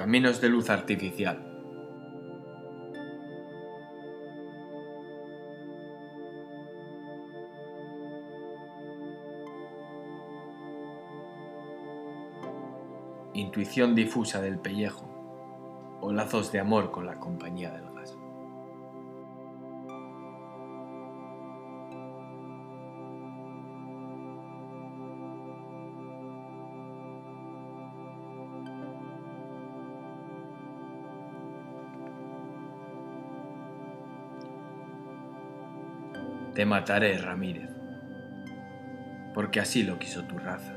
Caminos de luz artificial. Intuición difusa del pellejo o lazos de amor con la compañía del gas. Te mataré, Ramírez, porque así lo quiso tu raza.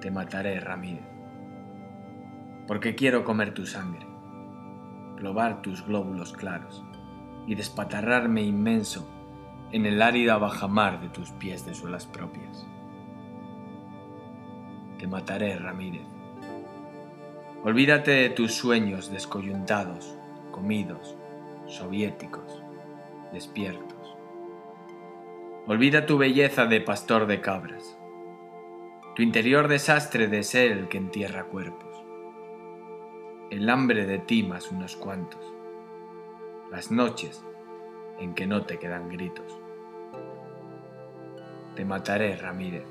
Te mataré, Ramírez, porque quiero comer tu sangre, probar tus glóbulos claros y despatarrarme inmenso en el árida bajamar de tus pies de suelas propias. Te mataré, Ramírez. Olvídate de tus sueños descoyuntados, comidos, soviéticos despiertos. Olvida tu belleza de pastor de cabras, tu interior desastre de ser el que entierra cuerpos, el hambre de ti más unos cuantos, las noches en que no te quedan gritos. Te mataré, Ramírez.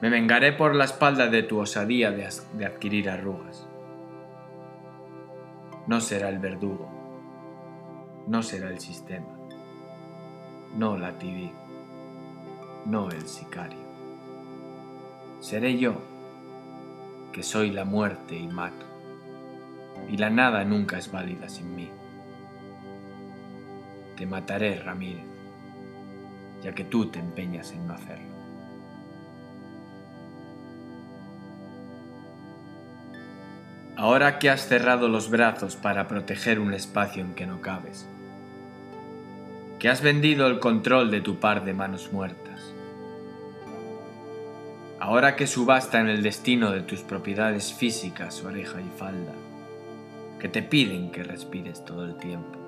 Me vengaré por la espalda de tu osadía de, de adquirir arrugas. No será el verdugo, no será el sistema, no la TV, no el sicario. Seré yo, que soy la muerte y mato, y la nada nunca es válida sin mí. Te mataré, Ramírez, ya que tú te empeñas en no hacerlo. Ahora que has cerrado los brazos para proteger un espacio en que no cabes, que has vendido el control de tu par de manos muertas. Ahora que subasta en el destino de tus propiedades físicas, oreja y falda, que te piden que respires todo el tiempo.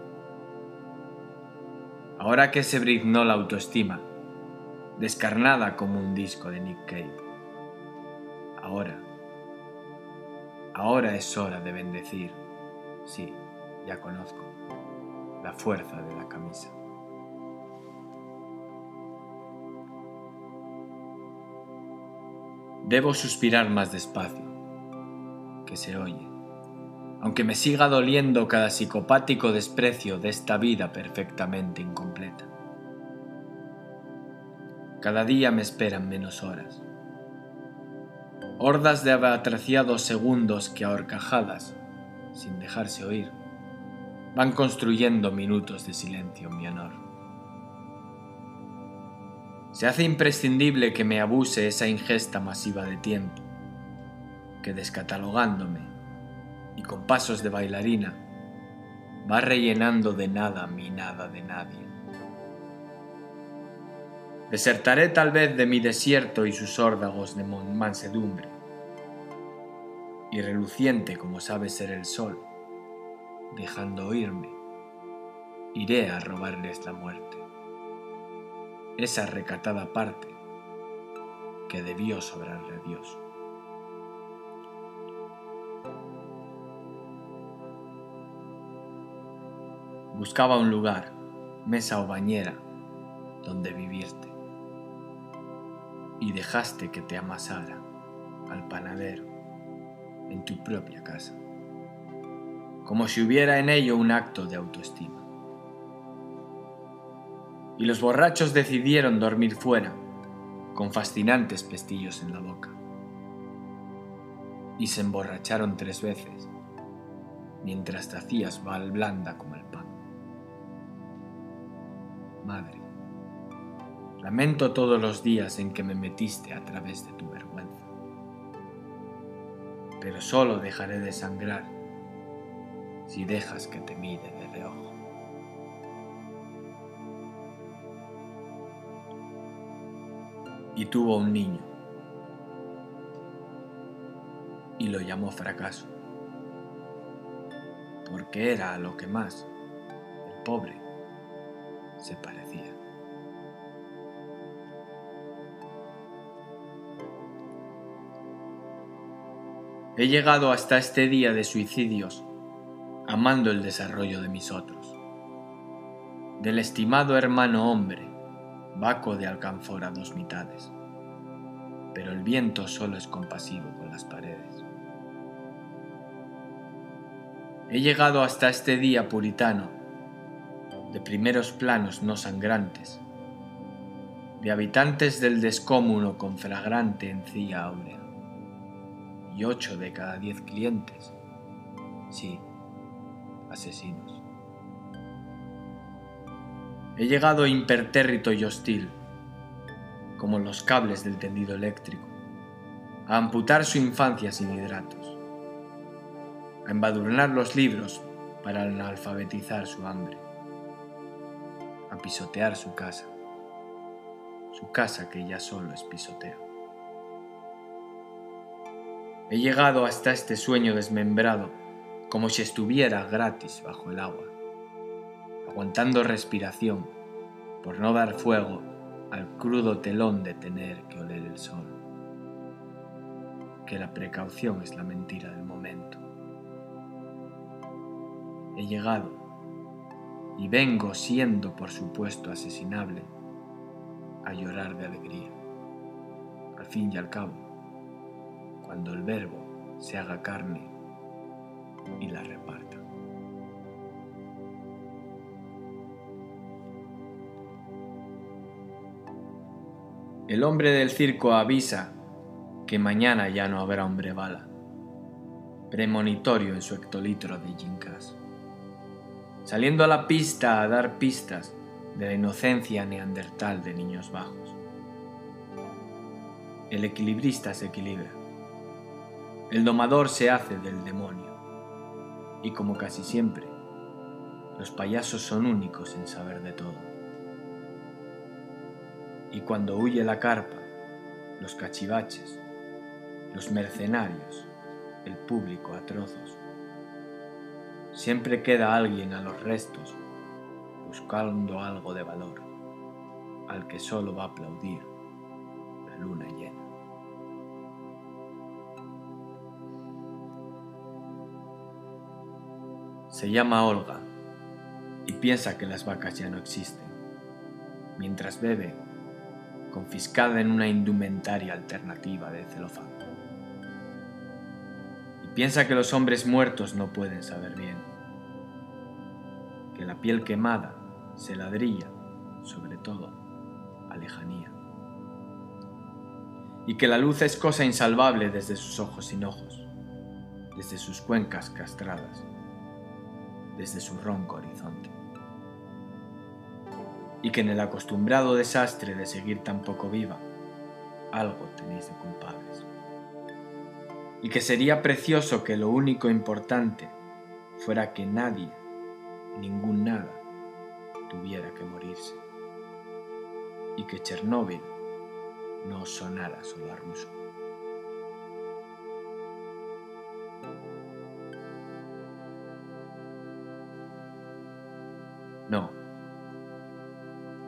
Ahora que se brignó la autoestima, descarnada como un disco de Nick Cave. Ahora, ahora es hora de bendecir, sí, ya conozco, la fuerza de la camisa. Debo suspirar más despacio, que se oye, aunque me siga doliendo cada psicopático desprecio de esta vida perfectamente incompleta. Cada día me esperan menos horas. Hordas de abatraciados segundos que a horcajadas, sin dejarse oír, van construyendo minutos de silencio en mi honor. Se hace imprescindible que me abuse esa ingesta masiva de tiempo, que descatalogándome y con pasos de bailarina va rellenando de nada mi nada de nadie. Desertaré tal vez de mi desierto y sus órdagos de mansedumbre, y reluciente como sabe ser el sol, dejando oírme, iré a robarles la muerte esa recatada parte que debió sobrarle a Dios. Buscaba un lugar, mesa o bañera, donde vivirte. Y dejaste que te amasara al panadero en tu propia casa, como si hubiera en ello un acto de autoestima y los borrachos decidieron dormir fuera, con fascinantes pestillos en la boca. Y se emborracharon tres veces, mientras te hacías val blanda como el pan. Madre, lamento todos los días en que me metiste a través de tu vergüenza, pero solo dejaré de sangrar si dejas que te mire de reojo. Y tuvo un niño. Y lo llamó fracaso, porque era a lo que más el pobre se parecía. He llegado hasta este día de suicidios amando el desarrollo de mis otros. Del estimado hermano hombre, vaco de alcanfora dos mitades, pero el viento solo es compasivo con las paredes. He llegado hasta este día puritano, de primeros planos no sangrantes, de habitantes del descómuno con fragrante encía áurea y ocho de cada diez clientes, sí, asesinos. He llegado impertérrito y hostil, como los cables del tendido eléctrico, a amputar su infancia sin hidratos, a embadurnar los libros para analfabetizar su hambre, a pisotear su casa, su casa que ya solo es pisoteo. He llegado hasta este sueño desmembrado como si estuviera gratis bajo el agua, aguantando respiración por no dar fuego al crudo telón de tener que oler el sol. Que la precaución es la mentira del momento. He llegado y vengo siendo por supuesto asesinable a llorar de alegría. Al fin y al cabo, cuando el verbo se haga carne y la reparta. El hombre del circo avisa que mañana ya no habrá hombre bala, premonitorio en su hectolitro de gincas, saliendo a la pista a dar pistas de la inocencia neandertal de niños bajos. El equilibrista se equilibra el domador se hace del demonio. Y como casi siempre, los payasos son únicos en saber de todo. Y cuando huye la carpa, los cachivaches, los mercenarios, el público a trozos, siempre queda alguien a los restos buscando algo de valor, al que solo va a aplaudir la luna llena. Se llama Olga y piensa que las vacas ya no existen, mientras bebe, confiscada en una indumentaria alternativa de celofán. Y piensa que los hombres muertos no pueden saber bien, que la piel quemada se ladrilla, sobre todo, a lejanía, y que la luz es cosa insalvable desde sus ojos sin ojos, desde sus cuencas castradas desde su ronco horizonte. Y que en el acostumbrado desastre de seguir tan poco viva, algo tenéis de culpables. Y que sería precioso que lo único importante fuera que nadie, ningún nada, tuviera que morirse. Y que Chernóbil no sonara solo a ruso.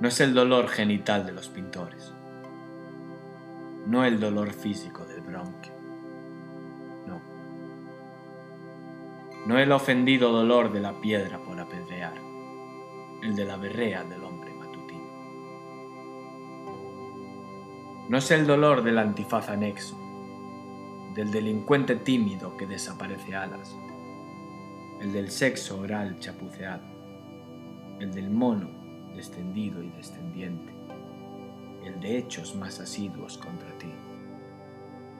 No es el dolor genital de los pintores. No el dolor físico del bronquio. No. No el ofendido dolor de la piedra por apedrear. El de la berrea del hombre matutino. No es el dolor del antifaz anexo, del delincuente tímido que desaparece alas, el del sexo oral chapuceado el del mono descendido y descendiente, el de hechos más asiduos contra ti.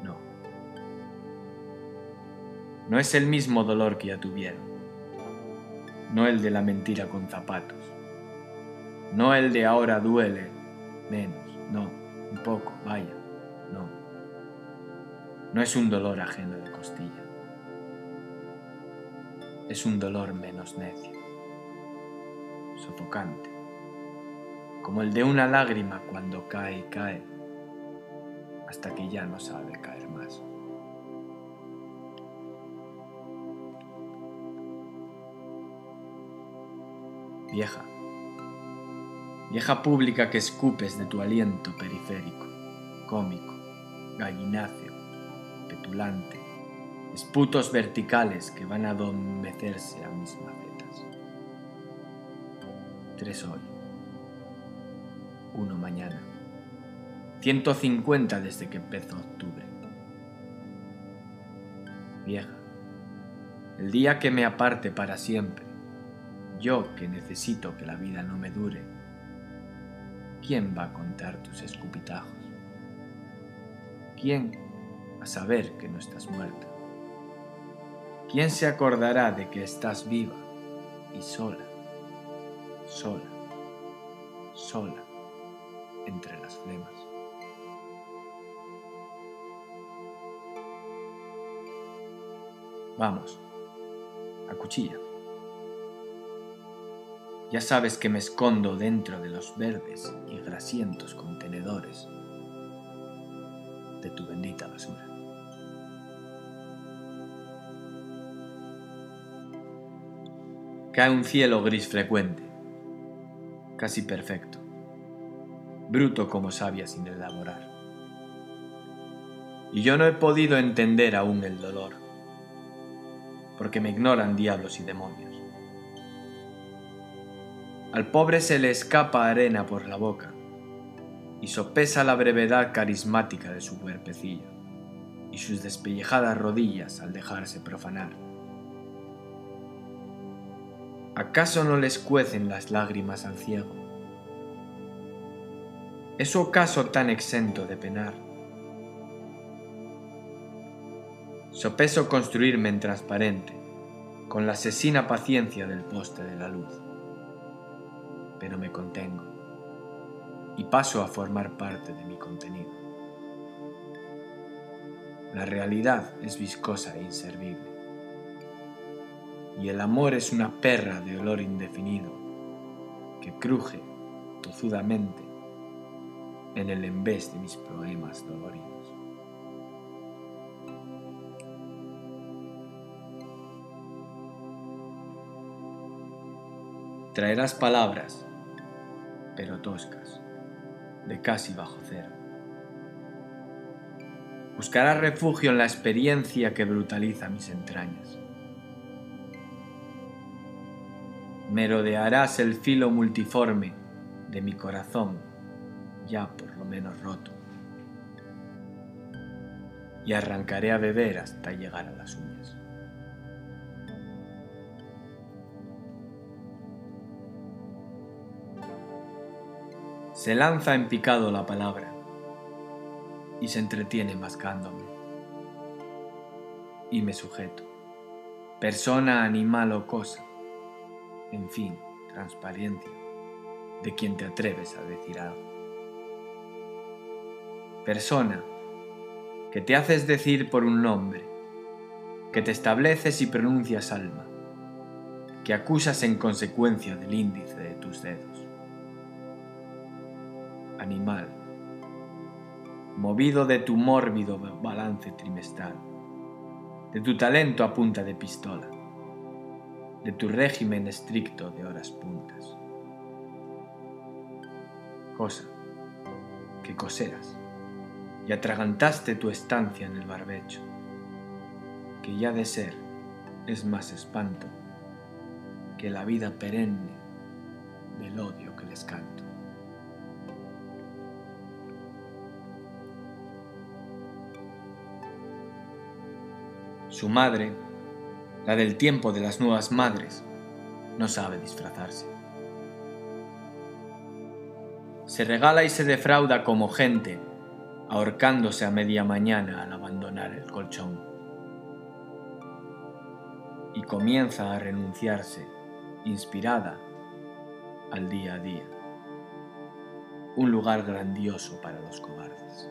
No. No es el mismo dolor que ya tuvieron, no el de la mentira con zapatos, no el de ahora duele menos, no, un poco, vaya, no. No es un dolor ajeno de costilla, es un dolor menos necio. Sofocante, como el de una lágrima cuando cae y cae, hasta que ya no sabe caer más. Vieja, vieja pública que escupes de tu aliento periférico, cómico, gallináceo, petulante, esputos verticales que van a adormecerse a mis macetas. Tres hoy, uno mañana, 150 desde que empezó octubre. Vieja, el día que me aparte para siempre, yo que necesito que la vida no me dure, ¿quién va a contar tus escupitajos? ¿Quién a saber que no estás muerta? ¿Quién se acordará de que estás viva y sola, sola, sola entre las flemas? Vamos, a cuchilla. Ya sabes que me escondo dentro de los verdes y grasientos contenedores de tu bendita basura. Cae un cielo gris frecuente, casi perfecto, bruto como savia sin elaborar. Y yo no he podido entender aún el dolor porque me ignoran diablos y demonios. Al pobre se le escapa arena por la boca y sopesa la brevedad carismática de su cuerpecillo y sus despellejadas rodillas al dejarse profanar. ¿Acaso no les cuecen las lágrimas al ciego? ¿Es su acaso tan exento de penar? Sopeso construirme en transparente, con la asesina paciencia del poste de la luz. Pero me contengo y paso a formar parte de mi contenido. La realidad es viscosa e inservible. Y el amor es una perra de olor indefinido que cruje tozudamente en el embés de mis poemas doloridos. Traerás palabras, pero toscas, de casi bajo cero. Buscarás refugio en la experiencia que brutaliza mis entrañas. Merodearás el filo multiforme de mi corazón, ya por lo menos roto, y arrancaré a beber hasta llegar a las uñas. Se lanza en picado la palabra y se entretiene mascándome. Y me sujeto, persona, animal o cosa, en fin, transparencia, de quien te atreves a decir algo. Persona, que te haces decir por un nombre, que te estableces y pronuncias alma, que acusas en consecuencia del índice de tus dedos animal, movido de tu mórbido balance trimestral, de tu talento a punta de pistola, de tu régimen estricto de horas puntas. Cosa que coseras y atragantaste tu estancia en el barbecho, que ya de ser es más espanto que la vida perenne del odio que les canto. Su madre, la del tiempo de las nuevas madres, no sabe disfrazarse. Se regala y se defrauda como gente, ahorcándose a media mañana al abandonar el colchón. Y comienza a renunciarse, inspirada, al día a día. Un lugar grandioso para los cobardes.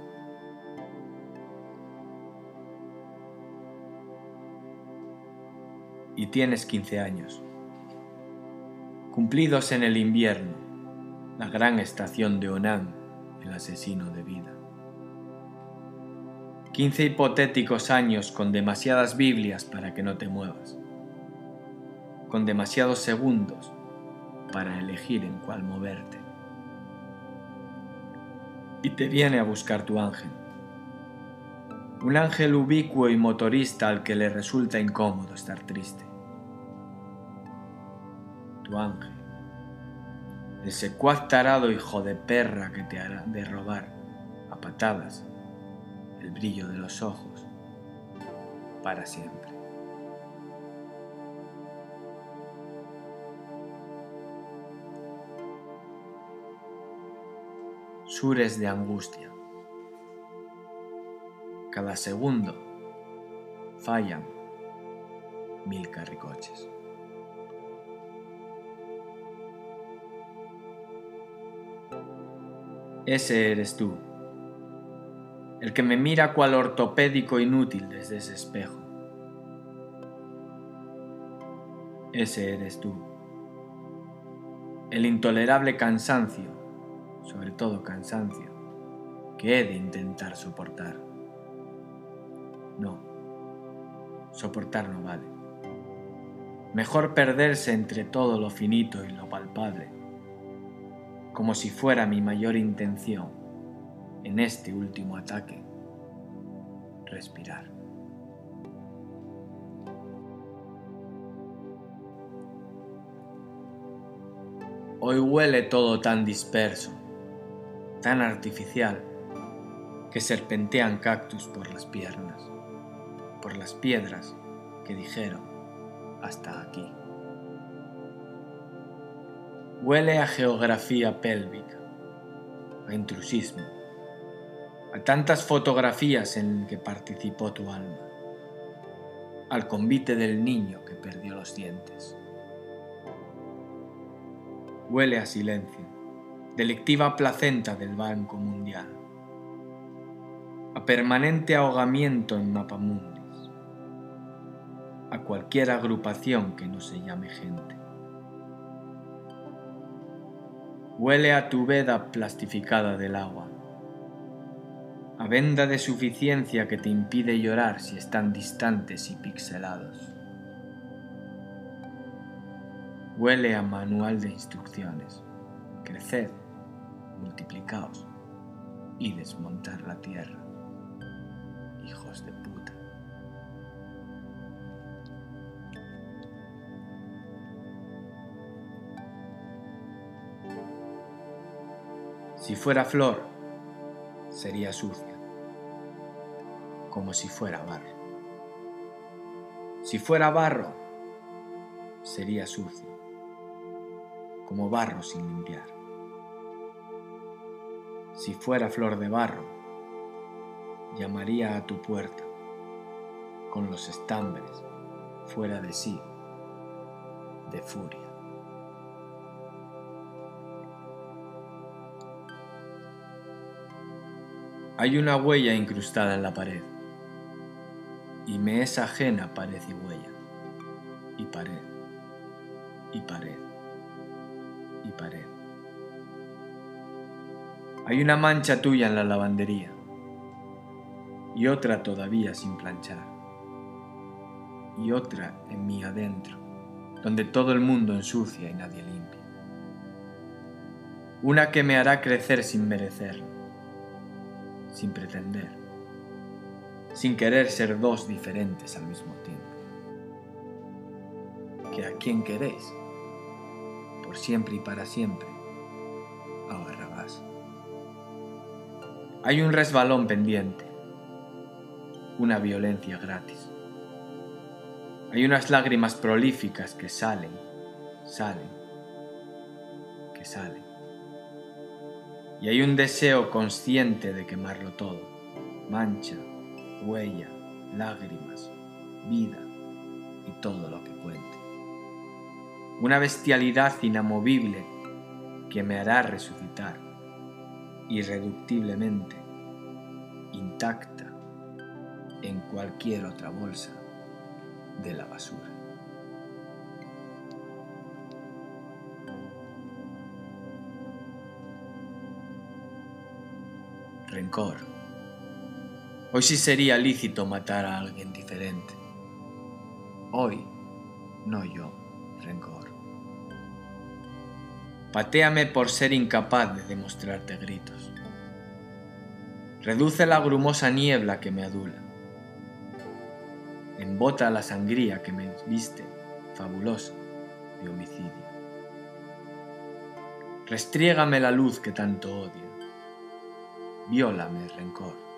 y tienes 15 años. Cumplidos en el invierno, la gran estación de Onan, el asesino de vida. 15 hipotéticos años con demasiadas Biblias para que no te muevas, con demasiados segundos para elegir en cuál moverte. Y te viene a buscar tu ángel, Un ángel ubicuo y motorista al que le resulta incómodo estar triste. Tu ángel. El secuaz tarado hijo de perra que te hará derrobar a patadas el brillo de los ojos para siempre. Sures de angustia. Cada segundo fallan mil carricoches. Ese eres tú el que me mira cual ortopédico inútil desde ese espejo. Ese eres tú. El intolerable cansancio, sobre todo cansancio, que he de intentar soportar. No, soportar no vale. Mejor perderse entre todo lo finito y lo palpable, como si fuera mi mayor intención en este último ataque, respirar. Hoy huele todo tan disperso, tan artificial, que serpentean cactus por las piernas, por las piedras que dijeron hasta aquí. Huele a geografía pélvica, a intrusismo, a tantas fotografías en que participó tu alma, al convite del niño que perdió los dientes. Huele a silencio, delictiva placenta del Banco Mundial, a permanente ahogamiento en mapamundis, a cualquier agrupación que no se llame gente. Huele a tu veda plastificada del agua, a venda de suficiencia que te impide llorar si están distantes y pixelados. Huele a manual de instrucciones. Creced, multiplicaos y desmontar la tierra. Hijos de puta. Si fuera flor, sería sucia como si fuera barro. Si fuera barro, sería sucio, como barro sin limpiar. Si fuera flor de barro, llamaría a tu puerta, con los estambres fuera de sí, de furia. Hay una huella incrustada en la pared y me es ajena pared y huella, y pared, y pared, y pared. Hay una mancha tuya en la lavandería y otra todavía sin planchar, y otra en mí adentro, donde todo el mundo ensucia y nadie limpia. Una que me hará crecer sin merecerlo, sin pretender sin querer ser dos diferentes al mismo tiempo. Que a quien queréis, por siempre y para siempre, a. Hay un resbalón pendiente, una violencia gratis. Hay unas lágrimas prolíficas que salen, salen, que salen. Y hay un deseo consciente de quemarlo todo, mancha, huella, lágrimas, vida y todo lo que cuente. Una bestialidad inamovible que me hará resucitar irreductiblemente, intacta en cualquier otra bolsa de la basura. Rencor. Hoy sí sería lícito matar a alguien diferente. Hoy, no yo, rencor. Patéame por ser incapaz de demostrarte gritos. Reduce la grumosa niebla que me adula. embota la sangría que me viste fabulosa de homicidio. Restriégame la luz que tanto odio, viólame rencor,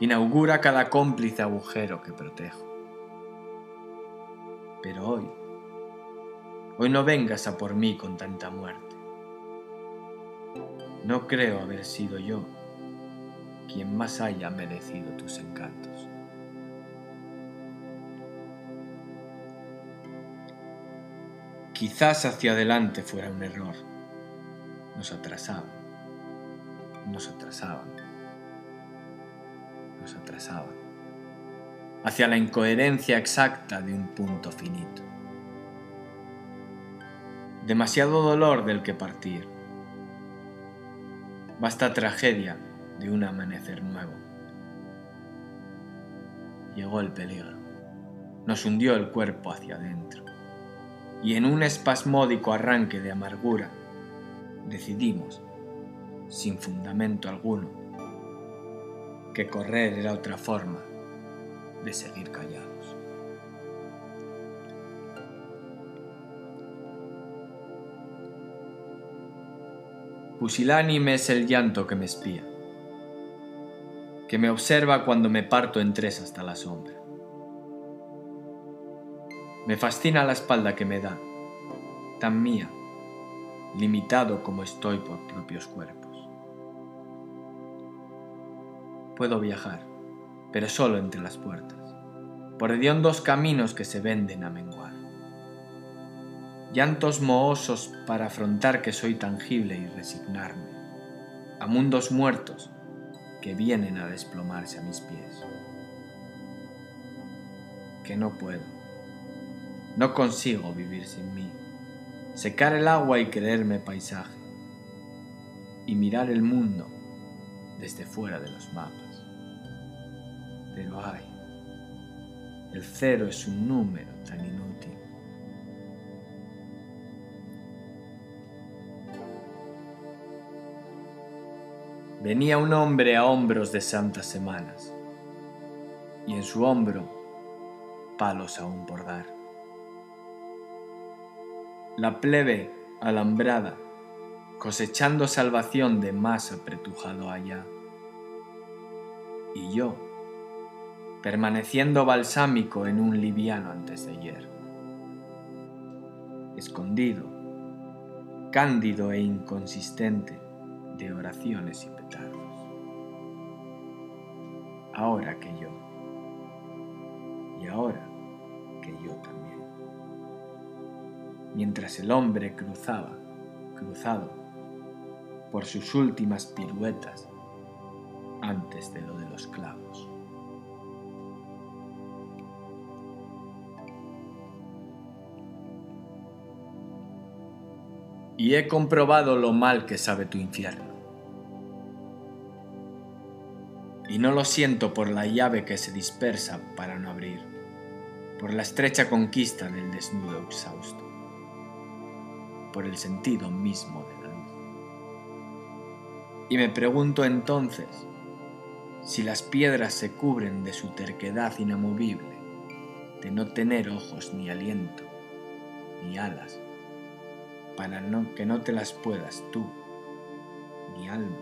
inaugura cada cómplice agujero que protejo. Pero hoy, hoy no vengas a por mí con tanta muerte. No creo haber sido yo quien más haya merecido tus encantos. Quizás hacia adelante fuera un error. Nos atrasaban. Nos atrasaban. Nos atrasaban. Hacia la incoherencia exacta de un punto finito. Demasiado dolor del que partir. Basta tragedia de un amanecer nuevo. Llegó el peligro. Nos hundió el cuerpo hacia adentro y en un espasmódico arranque de amargura decidimos, sin fundamento alguno, que correr era otra forma de seguir callados. Pusilánime es el llanto que me espía, que me observa cuando me parto en tres hasta la sombra. Me fascina la espalda que me da, tan mía, limitado como estoy por propios cuerpos. Puedo viajar, pero solo entre las puertas, por hediondos caminos que se venden a menguar. Llantos mohosos para afrontar que soy tangible y resignarme, a mundos muertos que vienen a desplomarse a mis pies. Que no puedo no consigo vivir sin mí. Secar el agua y creerme paisaje. Y mirar el mundo desde fuera de los mapas. Pero ay, el cero es un número tan inútil. Venía un hombre a hombros de santas semanas, y en su hombro palos aún por dar la plebe alambrada, cosechando salvación de más apretujado allá. Y yo, permaneciendo balsámico en un liviano antes de ayer, escondido, cándido e inconsistente de oraciones y petardos. Ahora que yo, y ahora que yo también mientras el hombre cruzaba, cruzado, por sus últimas piruetas antes de lo de los clavos. Y he comprobado lo mal que sabe tu infierno. Y no lo siento por la llave que se dispersa para no abrir, por la estrecha conquista del desnudo exhausto por el sentido mismo de la luz. Y me pregunto entonces si las piedras se cubren de su terquedad inamovible, de no tener ojos ni aliento, ni alas, para no, que no te las puedas tú, ni alma,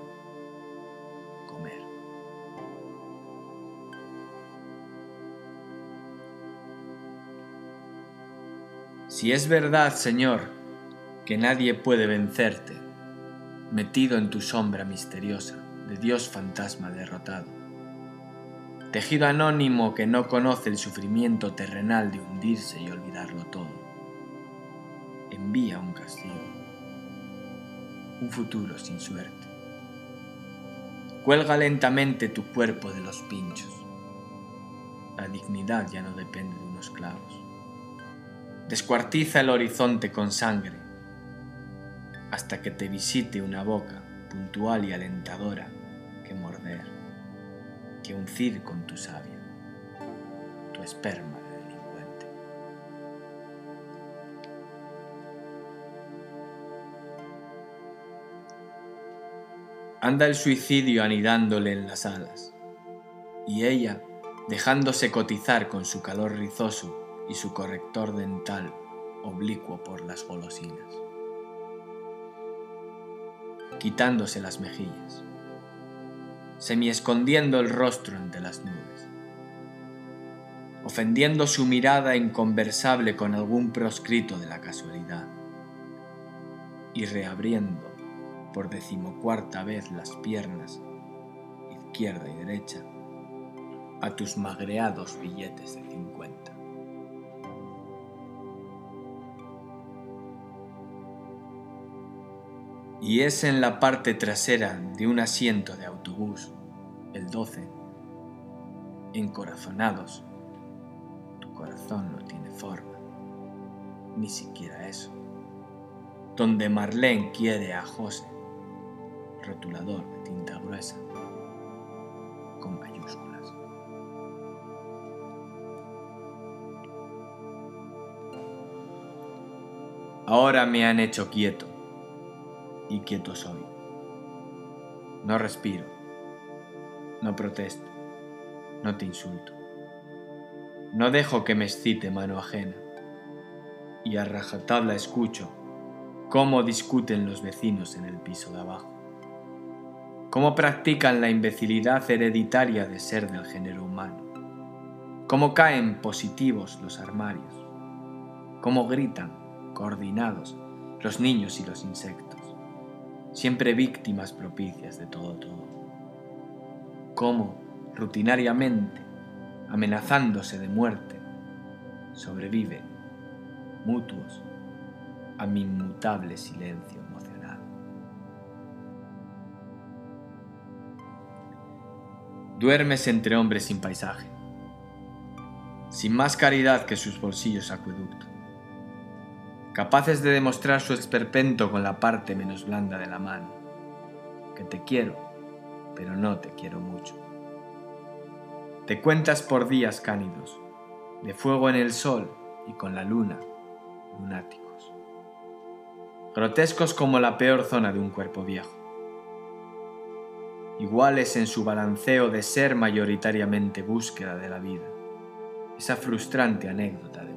comer. Si es verdad, Señor, que nadie puede vencerte, metido en tu sombra misteriosa Dios fantasma derrotado. Tejido anónimo que no conoce el sufrimiento terrenal de hundirse y olvidarlo todo. Envía un castigo, un futuro sin suerte. Cuelga lentamente tu cuerpo de los pinchos. La dignidad ya no depende de unos clavos. Descuartiza el horizonte con sangre hasta que te visite una boca puntual y alentadora que uncir con tu savia, tu esperma de delincuente. Anda el suicidio anidándole en las alas, y ella dejándose cotizar con su calor rizoso y su corrector dental oblicuo por las golosinas, quitándose las mejillas, semi escondiendo el rostro entre las nubes, ofendiendo su mirada inconversable con algún proscrito de la casualidad, y reabriendo por decimocuarta vez las piernas, izquierda y derecha, a tus magreados billetes de cincuenta. Y es en la parte trasera de un asiento de autobús, el 12, encorazonados. Tu corazón no tiene forma, ni siquiera eso. Donde Marlene quiere a José, rotulador de tinta gruesa, con mayúsculas. Ahora me han hecho quieto, y quieto soy. No respiro, no protesto, no te insulto. No dejo que me excite mano ajena, y a rajatabla escucho cómo discuten los vecinos en el piso de abajo. Cómo practican la imbecilidad hereditaria de ser del género humano, cómo caen positivos los armarios, cómo gritan, coordinados, los niños y los insectos, siempre víctimas propicias de todo todo, cómo, rutinariamente, amenazándose de muerte, sobreviven, mutuos, a mi inmutable silencio Duermes entre hombres sin paisaje, sin más caridad que sus bolsillos acueducto, capaces de demostrar su esperpento con la parte menos blanda de la mano, que te quiero, pero no te quiero mucho. Te cuentas por días cánidos, de fuego en el sol y con la luna, lunáticos, grotescos como la peor zona de un cuerpo viejo iguales en su balanceo de ser mayoritariamente búsqueda de la vida, esa frustrante anécdota de.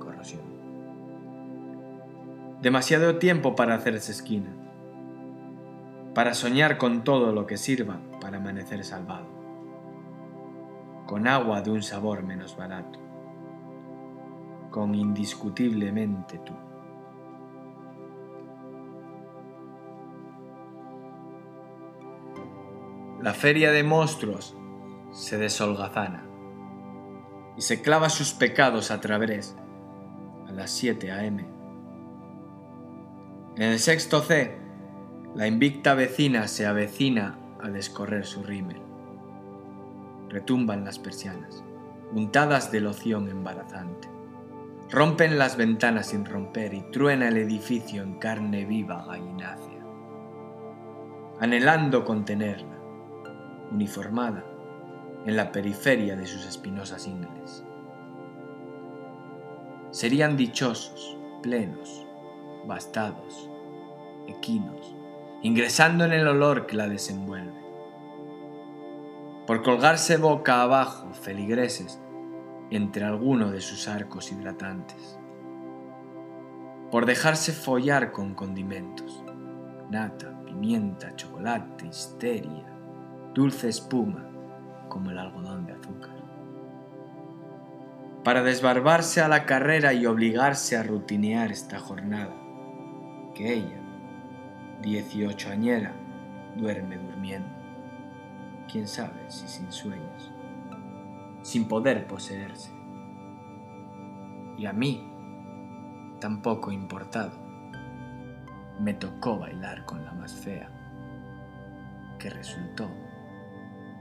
Demasiado tiempo para hacerse esquina, para soñar con todo lo que sirva para amanecer salvado, con agua de un sabor menos barato, con indiscutiblemente tú. la feria de monstruos se desolgazana y se clava sus pecados a través a las 7 a.m. En el sexto C, la invicta vecina se avecina a descorrer su rímel. Retumban las persianas, untadas de loción embarazante. Rompen las ventanas sin romper y truena el edificio en carne viva gallinácea. Anhelando contenerla, uniformada, en la periferia de sus espinosas ingles. Serían dichosos, plenos, bastados, equinos, ingresando en el olor que la desenvuelve. Por colgarse boca abajo, feligreses, entre alguno de sus arcos hidratantes. Por dejarse follar con condimentos, nata, pimienta, chocolate, histeria, dulce espuma como el algodón de azúcar. Para desbarbarse a la carrera y obligarse a rutinear esta jornada, que ella, dieciocho añera, duerme durmiendo. Quién sabe si sin sueños, sin poder poseerse. Y a mí, tampoco importado, me tocó bailar con la más fea, que resultó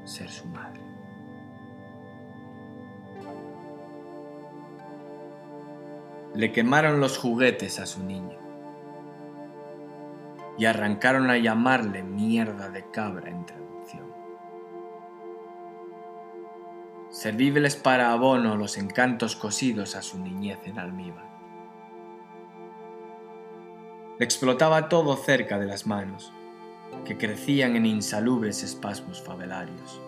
ser su madre. Le quemaron los juguetes a su niño y arrancaron a llamarle mierda de cabra en traducción. Servíveles para abono los encantos cosidos a su niñez en almíbar. Le explotaba todo cerca de las manos que crecían en insalubres espasmos favelarios.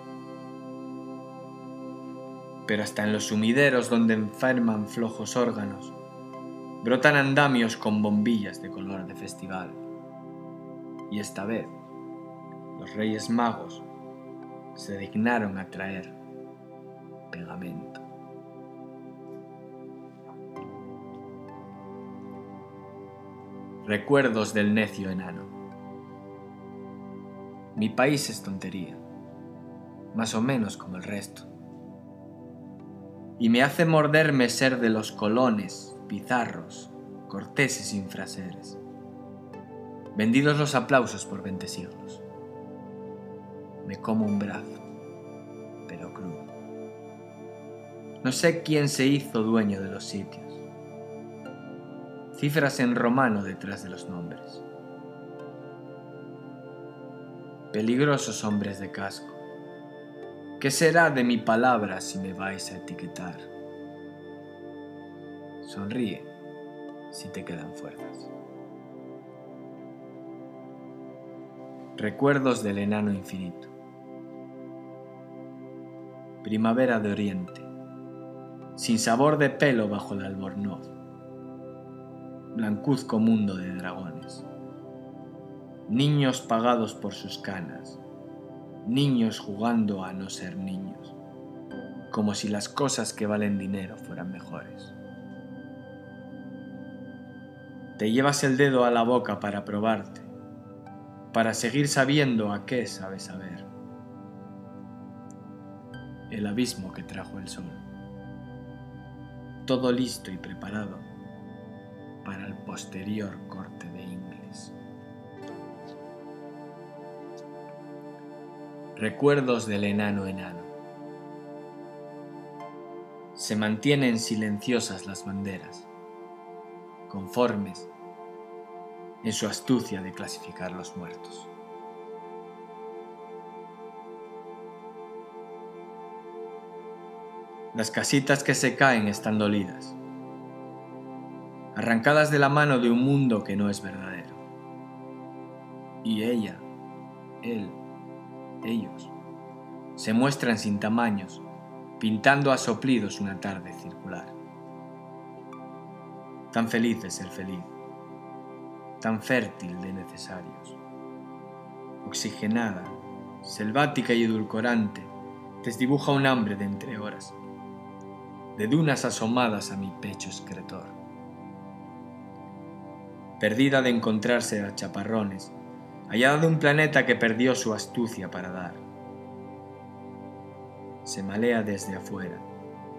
pero hasta en los sumideros donde enferman flojos órganos, brotan andamios con bombillas de color de festival. Y esta vez, los reyes magos se dignaron a traer pegamento. Recuerdos del necio enano. Mi país es tontería, más o menos como el resto. Y me hace morderme ser de los colones, pizarros, corteses infraseres. Vendidos los aplausos por veinte siglos. Me como un brazo, pero crudo. No sé quién se hizo dueño de los sitios cifras en romano detrás de los nombres. Peligrosos hombres de casco, ¿qué será de mi palabra si me vais a etiquetar? Sonríe si te quedan fuerzas. Recuerdos del enano infinito. Primavera de Oriente, sin sabor de pelo bajo el albornoz blancuzco mundo de dragones. Niños pagados por sus canas, niños jugando a no ser niños, como si las cosas que valen dinero fueran mejores. Te llevas el dedo a la boca para probarte, para seguir sabiendo a qué sabes saber. El abismo que trajo el sol. Todo listo y preparado para el posterior corte de ingles. Recuerdos del enano enano. Se mantienen silenciosas las banderas, conformes en su astucia de clasificar los muertos. Las casitas que se caen están dolidas arrancadas de la mano de un mundo que no es verdadero. Y ella, él, ellos, se muestran sin tamaños, pintando a soplidos una tarde circular. Tan feliz es ser feliz, tan fértil de necesarios. Oxigenada, selvática y edulcorante, desdibuja un hambre de entre horas, de dunas asomadas a mi pecho excretor perdida de encontrarse a chaparrones, hallada de un planeta que perdió su astucia para dar. Se malea desde afuera,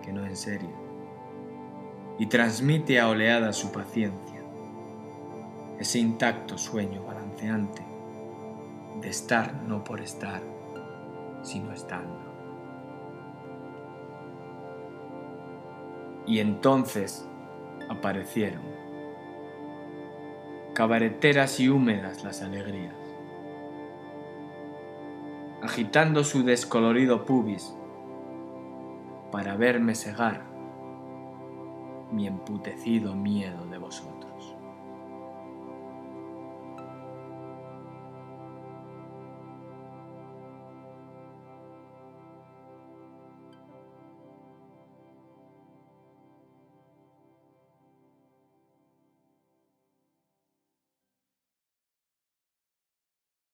que no en serio, y transmite a oleadas su paciencia, ese intacto sueño balanceante de estar no por estar, sino estando. Y entonces aparecieron cabareteras y húmedas las alegrías. Agitando su descolorido pubis para verme cegar mi emputecido miedo.